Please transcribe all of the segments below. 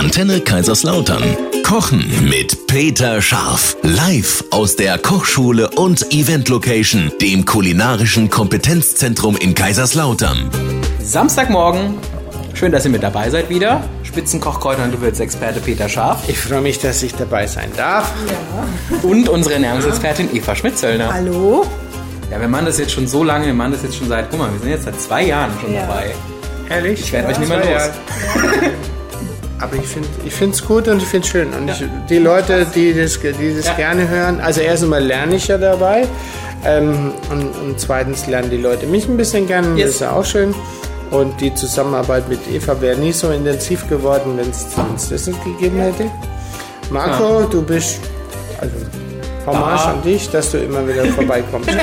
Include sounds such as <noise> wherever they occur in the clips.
Antenne Kaiserslautern. Kochen mit Peter Scharf. Live aus der Kochschule und Event Location, dem kulinarischen Kompetenzzentrum in Kaiserslautern. Samstagmorgen. Schön, dass ihr mit dabei seid wieder. Spitzenkochkräuter und Gewürzexperte Peter Scharf. Ich freue mich, dass ich dabei sein darf. Und unsere Ernährungsexpertin Eva Schmidt-Zöllner. Hallo? Ja, wir machen das jetzt schon so lange, wir machen das jetzt schon seit, guck mal, wir sind jetzt seit zwei Jahren schon Ja. dabei. Ehrlich? Ich werde euch nicht mehr los. <laughs> Aber ich finde ich es gut und ich finde es schön. Und ich, die Leute, die das, die das Ja. gerne hören, also erst einmal lerne ich ja dabei. Ähm, und, und zweitens lernen die Leute mich ein bisschen kennen. Yes. Das ist ja auch schön. Und die Zusammenarbeit mit Eva wäre nie so intensiv geworden, wenn es das nicht gegeben hätte. Marco, du bist also Hommage an dich, dass du immer wieder <laughs> vorbeikommst. ja?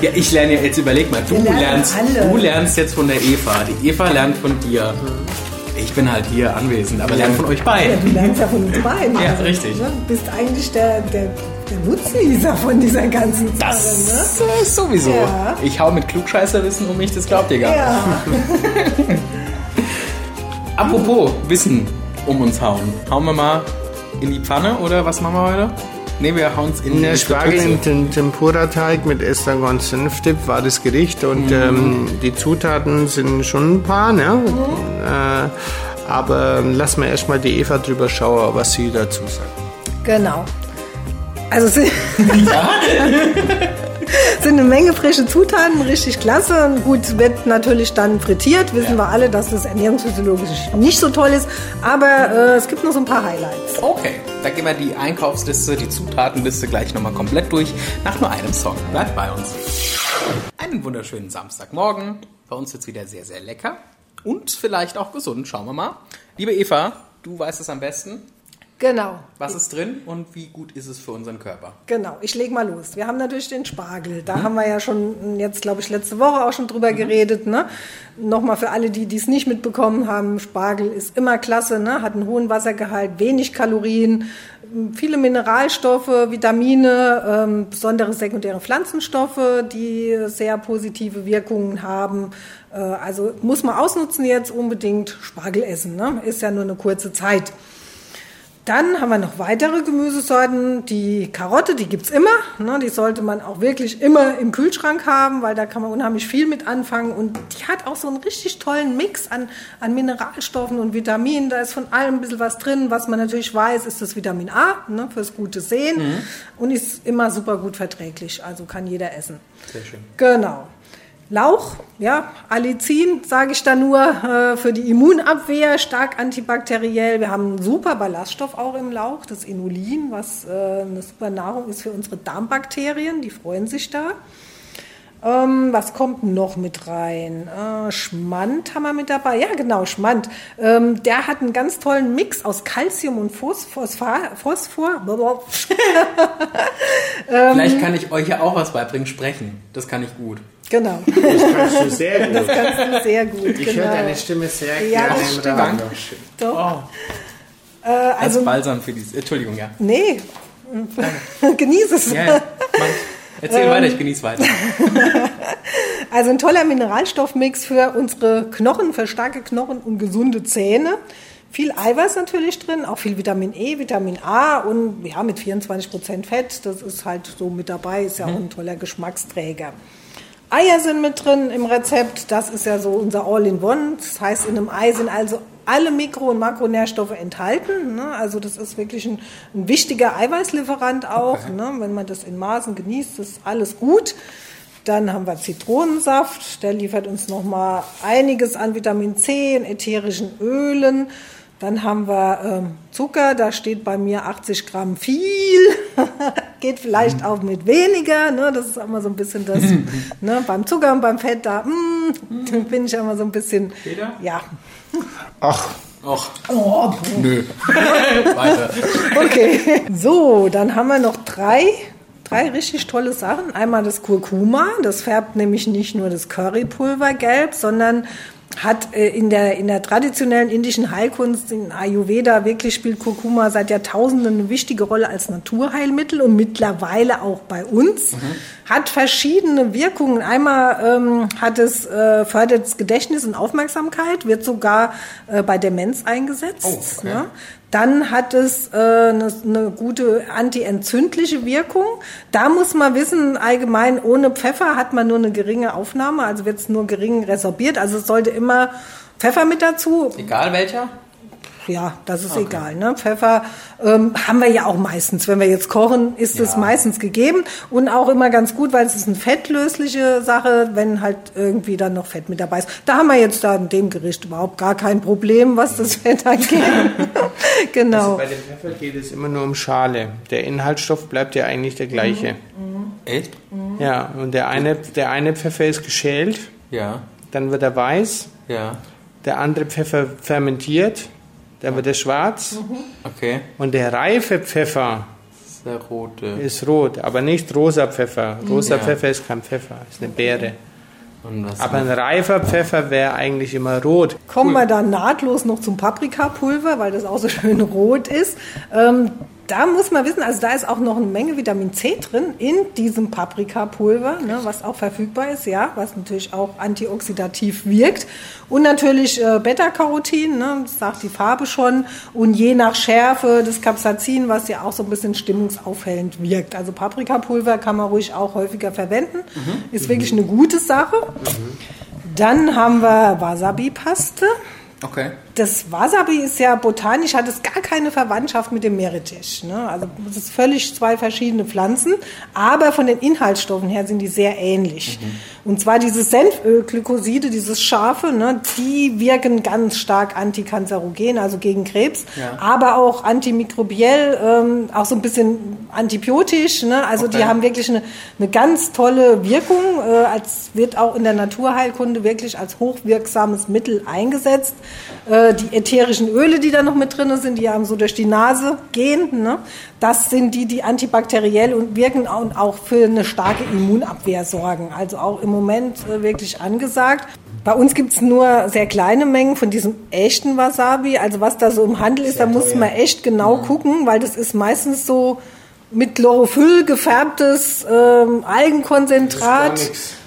Ja, ich lerne ja, jetzt überleg mal, du lernst, alle. du lernst jetzt von der Eva, die Eva lernt von dir. Ich bin halt hier anwesend, aber lerne von euch Ja, beiden. du lernst ja von uns beiden. Ja, richtig. Ne? Du bist eigentlich der, der, der Nutznießer von dieser ganzen Sache. Das äh, sowieso. Ja. Ich hau mit Klugscheißerwissen um mich, das glaubt ihr gar Ne? nicht. Ja, <laughs> Apropos Wissen um uns hauen. Hauen wir mal in die Pfanne oder was machen wir heute? Ne, wir hauen es in Der die Spargel im Tem- Tempura-Teig mit Estragon Senfdip war das Gericht und ähm, die Zutaten sind schon ein paar, ne? Äh, aber lass mal erstmal die Eva drüber schauen, was sie dazu sagt. genau. Also es <laughs> <laughs> sind, sind eine Menge frische Zutaten, richtig klasse. Und Gut, wird natürlich dann frittiert. Wissen wir alle, dass das ernährungsphysiologisch nicht so toll ist. Aber äh, es gibt noch so ein paar Highlights. Okay, da gehen wir die Einkaufsliste, die Zutatenliste gleich nochmal komplett durch. Nach nur einem Song. Bleibt bei uns. Einen wunderschönen Samstagmorgen. Bei uns wird's wieder sehr, sehr lecker. Und vielleicht auch gesund. Schauen wir mal. Liebe Eva, du weißt es am besten. Genau. Was ist drin und wie gut ist es für unseren Körper? Genau, ich leg mal los. Wir haben natürlich den Spargel. Da haben wir ja schon jetzt, glaube ich, letzte Woche auch schon drüber geredet. Ne? Nochmal für alle, die es nicht mitbekommen haben, Spargel ist immer klasse, ne? hat einen hohen Wassergehalt, wenig Kalorien, viele Mineralstoffe, Vitamine, ähm, besondere sekundäre Pflanzenstoffe, die sehr positive Wirkungen haben. Äh, also muss man ausnutzen jetzt unbedingt Spargel essen. Ne? Ist ja nur eine kurze Zeit. Dann haben wir noch weitere Gemüsesorten. Die Karotte, die gibt's immer. Ne, die sollte man auch wirklich immer im Kühlschrank haben, weil da kann man unheimlich viel mit anfangen. Und die hat auch so einen richtig tollen Mix an, an Mineralstoffen und Vitaminen. Da ist von allem ein bisschen was drin. Was man natürlich weiß, ist das Vitamin A ne, fürs gute Sehen. Und ist immer super gut verträglich. Also kann jeder essen. Sehr schön. Genau. Lauch, ja, Allicin, sage ich da nur, äh, für die Immunabwehr, stark antibakteriell. Wir haben einen super Ballaststoff auch im Lauch, das Inulin, was äh, eine super Nahrung ist für unsere Darmbakterien, die freuen sich da. Ähm, was kommt noch mit rein? Äh, Schmand haben wir mit dabei. Ja, genau, Schmand. Ähm, der hat einen ganz tollen Mix aus Calcium und Phosphor. Phosphor. <laughs> Vielleicht kann ich euch ja auch was beibringen, sprechen. Das kann ich gut. Genau, Das kannst du sehr gut. das kannst du sehr gut. Ich genau. höre deine Stimme sehr Ja, gerne das im stimmt. Radio. Doch. Äh, Als also, Balsam für die. Entschuldigung, ja. nee, <laughs> genieß es. ja, ja. Erzähl weiter, ich genieße weiter. <laughs> Also ein toller Mineralstoffmix für unsere Knochen, für starke Knochen und gesunde Zähne. Viel Eiweiß natürlich drin, auch viel Vitamin E, Vitamin A und ja, mit 24% Fett. Das ist halt so mit dabei, ist ja auch ein toller Geschmacksträger. Eier sind mit drin im Rezept. Das ist ja so unser All-in-One. Das heißt, in einem Ei sind also alle Mikro- und Makronährstoffe enthalten. Ne? Also das ist wirklich ein, ein wichtiger Eiweißlieferant auch. Ne? Wenn man das in Maßen genießt, ist alles gut. Dann haben wir Zitronensaft, der liefert uns nochmal einiges an Vitamin C in ätherischen Ölen. Dann haben wir ähm, Zucker, da steht bei mir 80 Gramm viel. <laughs> Geht vielleicht auch mit weniger. Ne? Das ist immer so ein bisschen das. ne? Beim Zucker und beim Fett, da mm, <laughs> bin ich immer so ein bisschen. Peter? Ja, Ach, Och, oh, nö. <laughs> weiter. Okay. So, dann haben wir noch drei, drei richtig tolle Sachen. Einmal das Kurkuma, das färbt nämlich nicht nur das Currypulver gelb, sondern hat äh, in der, in der traditionellen indischen Heilkunst, in Ayurveda, wirklich spielt Kurkuma seit Jahrtausenden eine wichtige Rolle als Naturheilmittel und mittlerweile auch bei uns. hat verschiedene Wirkungen. Einmal ähm, hat es äh, fördert Gedächtnis und Aufmerksamkeit, wird sogar äh, bei Demenz eingesetzt. Oh, okay. ne? Dann hat es äh, eine, eine gute antientzündliche Wirkung. Da muss man wissen, allgemein ohne Pfeffer hat man nur eine geringe Aufnahme, also wird es nur gering resorbiert. Also es sollte immer Pfeffer mit dazu. Egal welcher? Ja, das ist egal. Ne? Pfeffer ähm, haben wir ja auch meistens. Wenn wir jetzt kochen, ist es Ja. meistens gegeben und auch immer ganz gut, weil es ist eine fettlösliche Sache, wenn halt irgendwie dann noch Fett mit dabei ist. Da haben wir jetzt da in dem Gericht überhaupt gar kein Problem, was das Fett angeht. <laughs> genau. Also bei dem Pfeffer geht es immer nur um Schale. Der Inhaltsstoff bleibt ja eigentlich der gleiche. Echt? Ja, und der eine, der eine Pfeffer ist geschält, Ja, dann wird er weiß, ja. der andere Pfeffer fermentiert, dann wird er schwarz Okay. und der reife Pfeffer ist der rote. ist rot, aber nicht rosa Pfeffer. Rosa Ja. Pfeffer ist kein Pfeffer, ist eine Beere. Und was Aber ein reifer Pfeffer wäre eigentlich immer rot. Kommen wir dann nahtlos noch zum Paprikapulver, weil das auch so schön rot ist. Ähm, da muss man wissen, also da ist auch noch eine Menge Vitamin C drin in diesem Paprikapulver, ne, was auch verfügbar ist, ja, was natürlich auch antioxidativ wirkt. Und natürlich äh, Beta-Carotin, ne, das sagt die Farbe schon. Und je nach Schärfe das Capsaicin, was ja auch so ein bisschen stimmungsaufhellend wirkt. Also Paprikapulver kann man ruhig auch häufiger verwenden. Ist wirklich eine gute Sache. Dann haben wir Wasabi-Paste. Okay. Das Wasabi ist ja botanisch, hat es gar keine Verwandtschaft mit dem Meerrettich. Ne? Also es ist völlig zwei verschiedene Pflanzen, aber von den Inhaltsstoffen her sind die sehr ähnlich. Und zwar dieses Senfölglykoside, dieses Scharfe, ne, die wirken ganz stark antikanzerogen, also gegen Krebs, Ja. aber auch antimikrobiell, ähm, auch so ein bisschen antibiotisch. Ne? Also die Okay. haben wirklich eine, eine ganz tolle Wirkung, äh, als wird auch in der Naturheilkunde wirklich als hochwirksames Mittel eingesetzt. Äh, die ätherischen Öle, die da noch mit drin sind, die haben so durch die Nase gehen. Ne? Das sind die, die antibakteriell und wirken und auch für eine starke Immunabwehr sorgen. Also auch im Moment äh, wirklich angesagt. Bei uns gibt's nur sehr kleine Mengen von diesem echten Wasabi. Also was da so im Handel ist, da muss man echt genau gucken, weil das ist meistens so mit Chlorophyll gefärbtes ähm, Algenkonzentrat,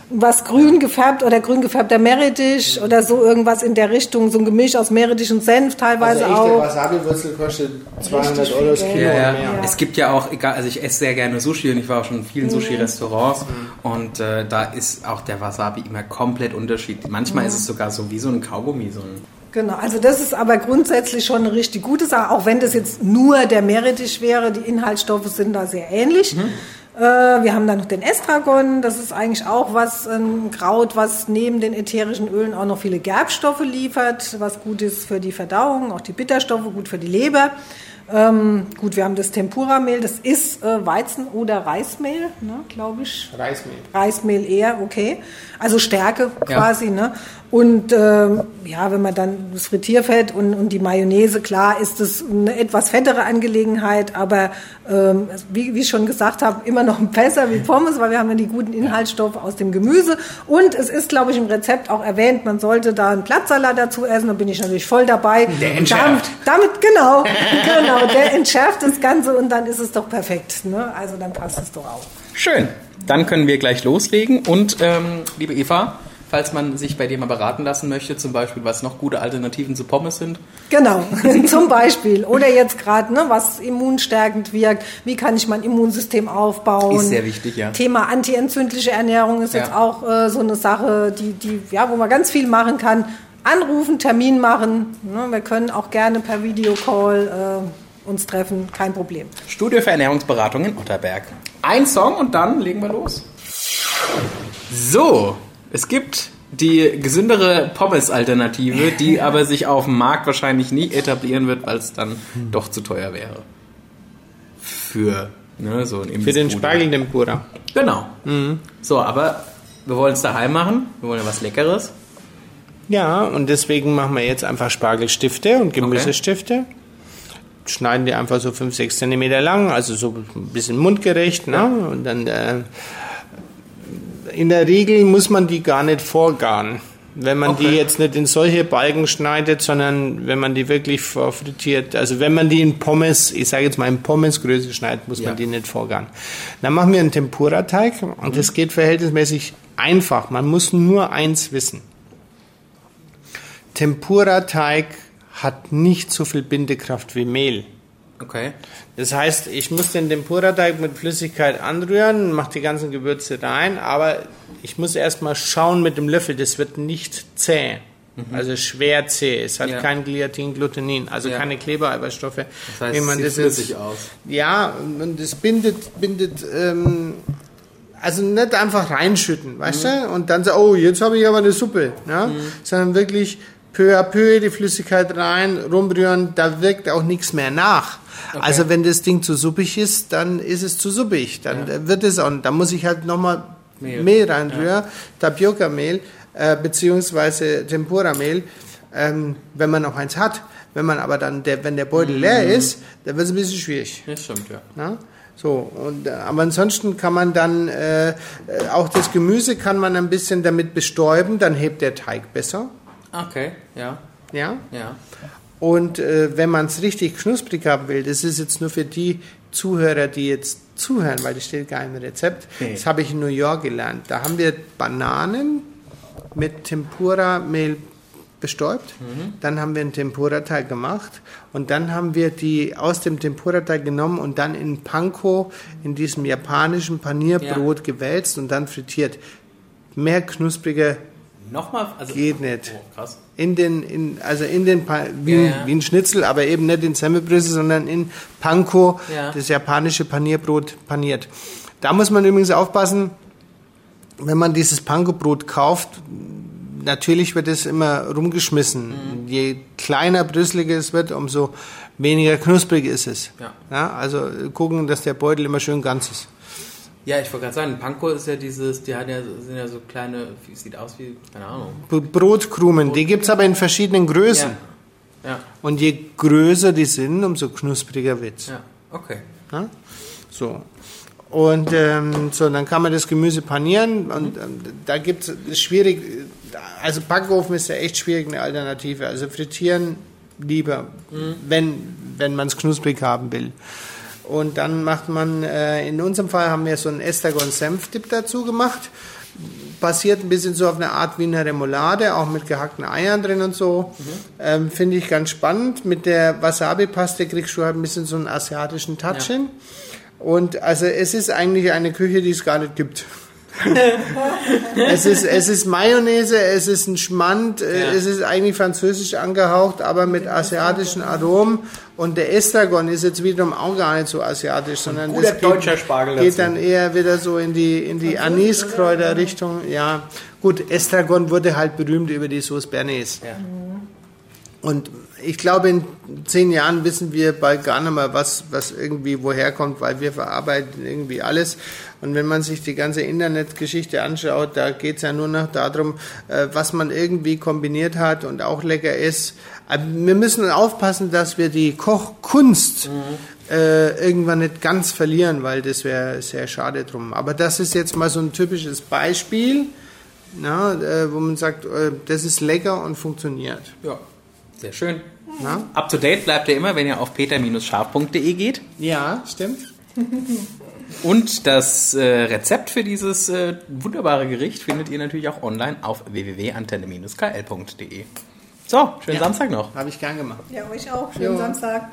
Was grün gefärbt oder grün gefärbter Meerrettich oder so irgendwas in der Richtung, so ein Gemisch aus Meerrettich und Senf teilweise Also auch. Wasabi-Wurzel kostet 200 Richtig Euro das Kilo Ja, ja. Es gibt ja auch, egal, also ich esse sehr gerne Sushi und ich war auch schon in vielen Sushi-Restaurants und äh, da ist auch der Wasabi immer komplett unterschiedlich. Manchmal ist es sogar so wie so ein Kaugummi, so ein Genau, also das ist aber grundsätzlich schon eine richtig gute Sache, auch wenn das jetzt nur der Meerrettich wäre. Die Inhaltsstoffe sind da sehr ähnlich. Äh, wir haben dann noch den Estragon, das ist eigentlich auch was, ein Kraut, was neben den ätherischen Ölen auch noch viele Gerbstoffe liefert, was gut ist für die Verdauung, auch die Bitterstoffe, gut für die Leber. Ähm, gut, wir haben das Tempura-Mehl, das ist äh, Weizen- oder Reismehl, ne, glaube ich. Reismehl. Reismehl eher, okay. Also Stärke Ja. quasi, ne? Und ähm, ja, wenn man dann das Frittierfett und, und die Mayonnaise, klar ist es eine etwas fettere Angelegenheit, aber ähm, wie, wie ich schon gesagt habe, immer noch <laughs> besser wie Pommes, weil wir haben ja die guten Inhaltsstoffe aus dem Gemüse. Und es ist, glaube ich, im Rezept auch erwähnt, man sollte da einen Blattsalat dazu essen, da bin ich natürlich voll dabei. Der entschärft. Damit, damit genau, <laughs> genau, der entschärft das Ganze und dann ist es doch perfekt. Ne? Also dann passt es doch auch. Schön. Dann können wir gleich loslegen. Und ähm, liebe Eva, falls man sich bei dir mal beraten lassen möchte, zum Beispiel, was noch gute Alternativen zu Pommes sind, Genau, <laughs> zum Beispiel. Oder jetzt gerade, ne, was immunstärkend wirkt. Wie kann ich mein Immunsystem aufbauen? Ist sehr wichtig, ja. Thema antientzündliche Ernährung ist jetzt Ja. auch äh, so eine Sache, die, die, ja, wo man ganz viel machen kann. Anrufen, Termin machen. Ne, wir können auch gerne per Videocall äh, uns treffen, kein Problem. Studio für Ernährungsberatung in Otterberg. Ein Song und dann legen wir los. So, es gibt die gesündere Pommes-Alternative, <laughs> die aber sich auf dem Markt wahrscheinlich nie etablieren wird, weil es dann doch zu teuer wäre. Für ne, so ein Für den Imbissbude. Spargeltempura. Genau. So, aber wir wollen es daheim machen. Wir wollen ja was Leckeres. Ja, und deswegen machen wir jetzt einfach Spargelstifte und Gemüsestifte. Schneiden die einfach so 5, 6 Zentimeter lang, also so ein bisschen mundgerecht. Ne? Und dann äh, in der Regel muss man die gar nicht vorgaren. Wenn man Okay. die jetzt nicht in solche Balken schneidet, sondern wenn man die wirklich vorfrittiert, also wenn man die in Pommes, ich sage jetzt mal in Pommesgröße schneidet, muss Ja. man die nicht vorgaren. Dann machen wir einen Tempura-Teig und das geht verhältnismäßig einfach. Man muss nur eins wissen. Tempura-Teig hat nicht so viel Bindekraft wie Mehl. Okay. Das heißt, ich muss den Tempura-Teig mit Flüssigkeit anrühren, mache die ganzen Gewürze rein, aber ich muss erstmal schauen mit dem Löffel, das wird nicht zäh. Also schwer zäh. Es hat Mhm. Ja. kein Gliatin, Glutenin, also Ja. keine Klebereiweißstoffe. Das heißt, wie es man sieht das flüssig jetzt- aus. Ja, und das bindet, bindet, ähm, also nicht einfach reinschütten, weißt Mhm. du? Und dann so, oh, jetzt habe ich aber eine Suppe, ja? Sondern wirklich peu à peu die Flüssigkeit rein, rumrühren, da wirkt auch nichts mehr nach. Also wenn das Ding zu suppig ist, dann ist es zu suppig, dann äh, wird es auch, da muss ich halt nochmal Mehl. Mehl, reinrühren, Tapioca-Mehl, äh, beziehungsweise Tempura-Mehl, ähm, wenn man noch eins hat. Wenn man aber dann, der, wenn der Beutel leer Mhm. ist, dann wird es ein bisschen schwierig. Das stimmt, ja. Ja? So, und, äh, aber ansonsten kann man dann äh, auch das Gemüse kann man ein bisschen damit bestäuben, dann hebt der Teig besser. Okay, ja, Ja? ja. Und äh, wenn man es richtig knusprig haben will, das ist jetzt nur für die Zuhörer, die jetzt zuhören, weil das steht gar im Rezept. Okay. Das habe ich in New York gelernt. Da haben wir Bananen mit Tempura-Mehl bestäubt. Mhm. Dann haben wir einen Tempura-Teig gemacht und dann haben wir die aus dem Tempura-Teig genommen und dann in Panko, in diesem japanischen Panierbrot gewälzt und dann frittiert. Mehr knuspriger Nochmal, also. geht nicht Oh, krass. in den, in, also in den, Pa- wie, Ja, ja. wie ein Schnitzel, aber eben nicht in Semmelbrüsse, sondern in Panko, Ja. das japanische Panierbrot paniert. Da muss man übrigens aufpassen, wenn man dieses Panko-Brot kauft, natürlich wird es immer rumgeschmissen. Mhm. Je kleiner, brüsseliger es wird, umso weniger knusprig ist es. Ja. also gucken, dass der Beutel immer schön ganz ist. Ja, ich wollte gerade sagen, Panko ist ja dieses, die hat ja, sind ja so kleine, sieht aus wie, keine Ahnung. B- Brotkrumen, die gibt's aber in verschiedenen Größen. Ja. Ja, Und je größer die sind, umso knuspriger wird's. ja, okay. Ja? So. Und ähm, so, dann kann man das Gemüse panieren und ähm, da gibt es schwierig, also Backofen ist ja echt schwierig eine Alternative. Also frittieren lieber, wenn, wenn man es knusprig haben will. Und dann macht man, äh, in unserem Fall haben wir so einen Estragon-Senf-Dip dazu gemacht. Basiert ein bisschen so auf eine Art Wiener Remoulade, auch mit gehackten Eiern drin und so. Ähm, Finde ich ganz spannend. Mit der Wasabi-Paste kriegst du halt ein bisschen so einen asiatischen Touch Ja. hin. Und also es ist eigentlich eine Küche, die es gar nicht gibt. <laughs> es, ist, es ist Mayonnaise, es ist ein Schmand, äh, Ja. es ist eigentlich französisch angehaucht, aber mit asiatischen Aromen. Und der Estragon ist jetzt wiederum auch gar nicht so asiatisch, sondern das deutscher Spargel geht dazu. dann eher wieder so in die, in die Aniskräuter-Richtung. Ja, gut, Estragon wurde halt berühmt über die Sauce Bernays. Ja. Und ich glaube, in zehn Jahren wissen wir bald gar nicht mehr, was, was irgendwie woher kommt, weil wir verarbeiten irgendwie alles. Und wenn man sich die ganze Internetgeschichte anschaut, da geht es ja nur noch darum, äh, was man irgendwie kombiniert hat und auch lecker ist. Aber wir müssen aufpassen, dass wir die Kochkunst äh, irgendwann nicht ganz verlieren, weil das wäre sehr schade drum. Aber das ist jetzt mal so ein typisches Beispiel, na, äh, wo man sagt, äh, das ist lecker und funktioniert. ja, sehr schön. Na? Up to date bleibt ihr immer, wenn ihr auf peter-scharf.de geht. Ja, stimmt. <laughs> Und das äh, Rezept für dieses äh, wunderbare Gericht findet ihr natürlich auch online auf www.antenne-kl.de. So, schönen Ja. Samstag noch. Habe ich gern gemacht. Ja, euch auch. Schönen Jo. Samstag.